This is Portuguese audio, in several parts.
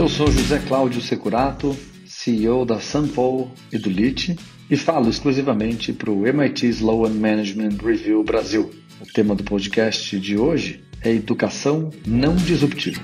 Eu sou José Cláudio Securato, CEO da Sunpole e do LIT, e falo exclusivamente para o MIT Sloan Management Review Brasil. O tema do podcast de hoje é educação não disruptiva.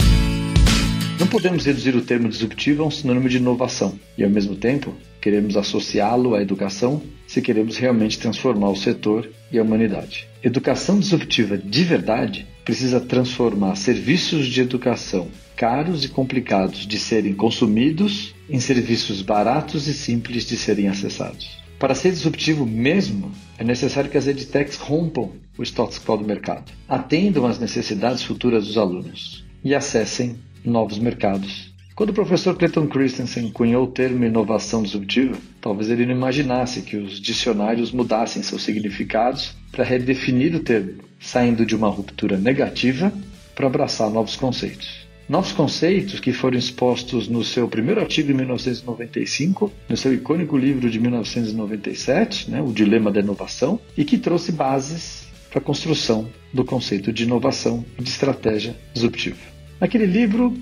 Não podemos reduzir o termo disruptivo a um sinônimo de inovação e, ao mesmo tempo, queremos associá-lo à educação se queremos realmente transformar o setor e a humanidade. Educação disruptiva de verdade precisa transformar serviços de educação caros e complicados de serem consumidos em serviços baratos e simples de serem acessados. Para ser disruptivo mesmo, é necessário que as edtechs rompam o status quo do mercado, atendam às necessidades futuras dos alunos e acessem novos mercados. Quando o professor Clayton Christensen cunhou o termo inovação disruptiva, talvez ele não imaginasse que os dicionários mudassem seus significados para redefinir o termo, saindo de uma ruptura negativa para abraçar novos conceitos. Novos conceitos que foram expostos no seu primeiro artigo em 1995, no seu icônico livro de 1997, né, O Dilema da Inovação, e que trouxe bases para a construção do conceito de inovação e de estratégia disruptiva. Naquele livro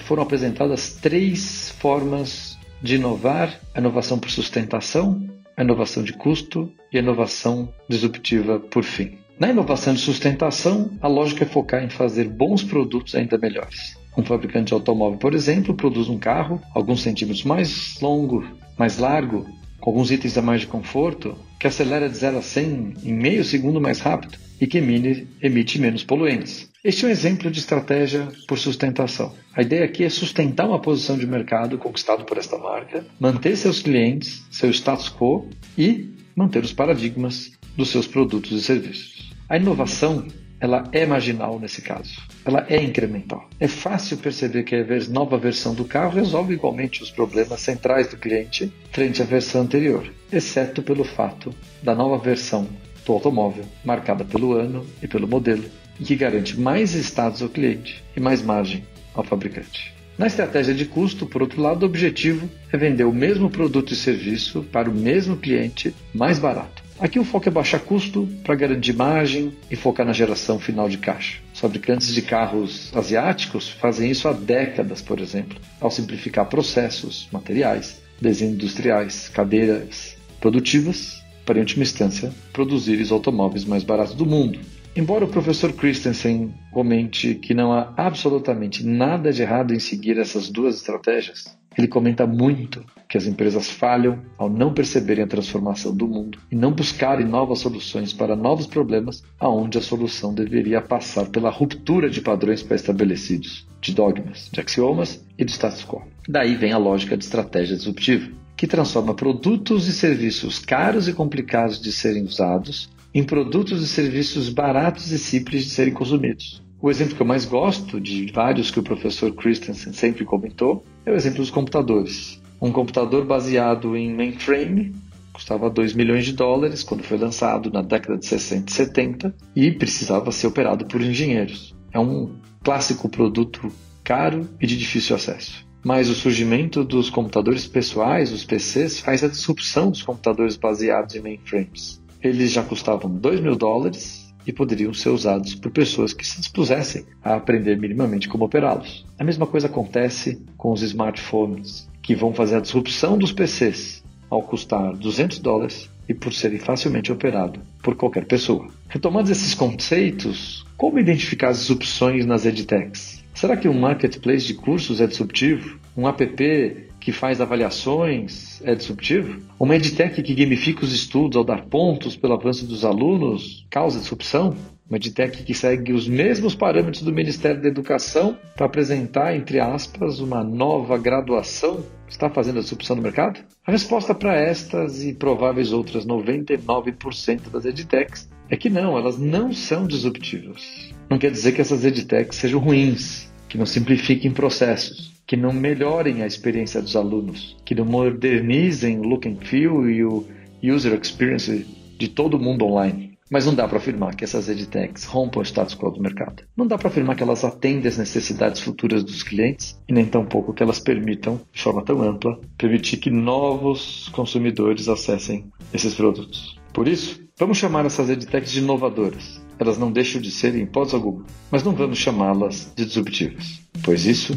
foram apresentadas três formas de inovar: a inovação por sustentação, a inovação de custo e a inovação disruptiva por fim. Na inovação de sustentação, a lógica é focar em fazer bons produtos ainda melhores. Um fabricante de automóvel, por exemplo, produz um carro alguns centímetros mais longo, mais largo, com alguns itens a mais de conforto, que acelera de 0 a 100 em meio segundo mais rápido e que emite, menos poluentes. Este é um exemplo de estratégia por sustentação. A ideia aqui é sustentar uma posição de mercado conquistado por esta marca, manter seus clientes, seu status quo e manter os paradigmas dos seus produtos e serviços. A inovação ela é marginal nesse caso. Ela é incremental. É fácil perceber que a nova versão do carro resolve igualmente os problemas centrais do cliente frente à versão anterior, exceto pelo fato da nova versão do automóvel marcada pelo ano e pelo modelo e que garante mais status ao cliente e mais margem ao fabricante. Na estratégia de custo, por outro lado, o objetivo é vender o mesmo produto e serviço para o mesmo cliente mais barato. Aqui o foco é baixar custo para garantir margem e focar na geração final de caixa. Os fabricantes de carros asiáticos fazem isso há décadas, por exemplo, ao simplificar processos, materiais, desenhos industriais, cadeiras produtivas, para em última instância produzir os automóveis mais baratos do mundo, Embora o professor Christensen comente que não há absolutamente nada de errado em seguir essas duas estratégias, ele comenta muito que as empresas falham ao não perceberem a transformação do mundo e não buscarem novas soluções para novos problemas, aonde a solução deveria passar pela ruptura de padrões pré-estabelecidos, de dogmas, de axiomas e de status quo. Daí vem a lógica de estratégia disruptiva, que transforma produtos e serviços caros e complicados de serem usados em produtos e serviços baratos e simples de serem consumidos. O exemplo que eu mais gosto, de vários que o professor Christensen sempre comentou, é o exemplo dos computadores. Um computador baseado em mainframe custava 2 milhões de dólares quando foi lançado na década de 60 e 70 e precisava ser operado por engenheiros. É um clássico produto caro e de difícil acesso. Mas o surgimento dos computadores pessoais, os PCs, faz a disrupção dos computadores baseados em mainframes. Eles já custavam 2 mil dólares e poderiam ser usados por pessoas que se dispusessem a aprender minimamente como operá-los. A mesma coisa acontece com os smartphones, que vão fazer a disrupção dos PCs ao custar 200 dólares e por serem facilmente operados por qualquer pessoa. Retomando esses conceitos, como identificar as disrupções nas edtechs? Será que um marketplace de cursos é disruptivo? Um app que faz avaliações é disruptivo? Uma edtech que gamifica os estudos ao dar pontos pelo avanço dos alunos causa disrupção? Uma edtech que segue os mesmos parâmetros do Ministério da Educação para apresentar, entre aspas, uma nova graduação está fazendo a disrupção no mercado? A resposta para estas e prováveis outras 99% das edtechs é que não, elas não são disruptivas. Não quer dizer que essas edtechs sejam ruins, que não simplifiquem processos que não melhorem a experiência dos alunos, que não modernizem o look and feel e o user experience de todo mundo online. Mas não dá para afirmar que essas edtechs rompam o status quo do mercado. Não dá para afirmar que elas atendem às necessidades futuras dos clientes e nem tampouco que elas permitam, de forma tão ampla, permitir que novos consumidores acessem esses produtos. Por isso, vamos chamar essas edtechs de inovadoras elas não deixam de ser em hipótese alguma, mas não vamos chamá-las de disruptivas, pois isso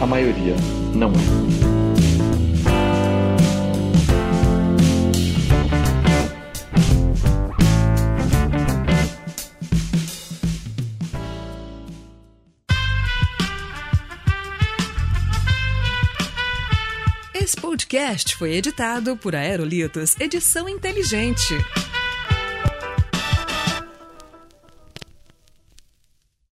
a maioria não é. Esse podcast foi editado por Aerolitos Edição Inteligente.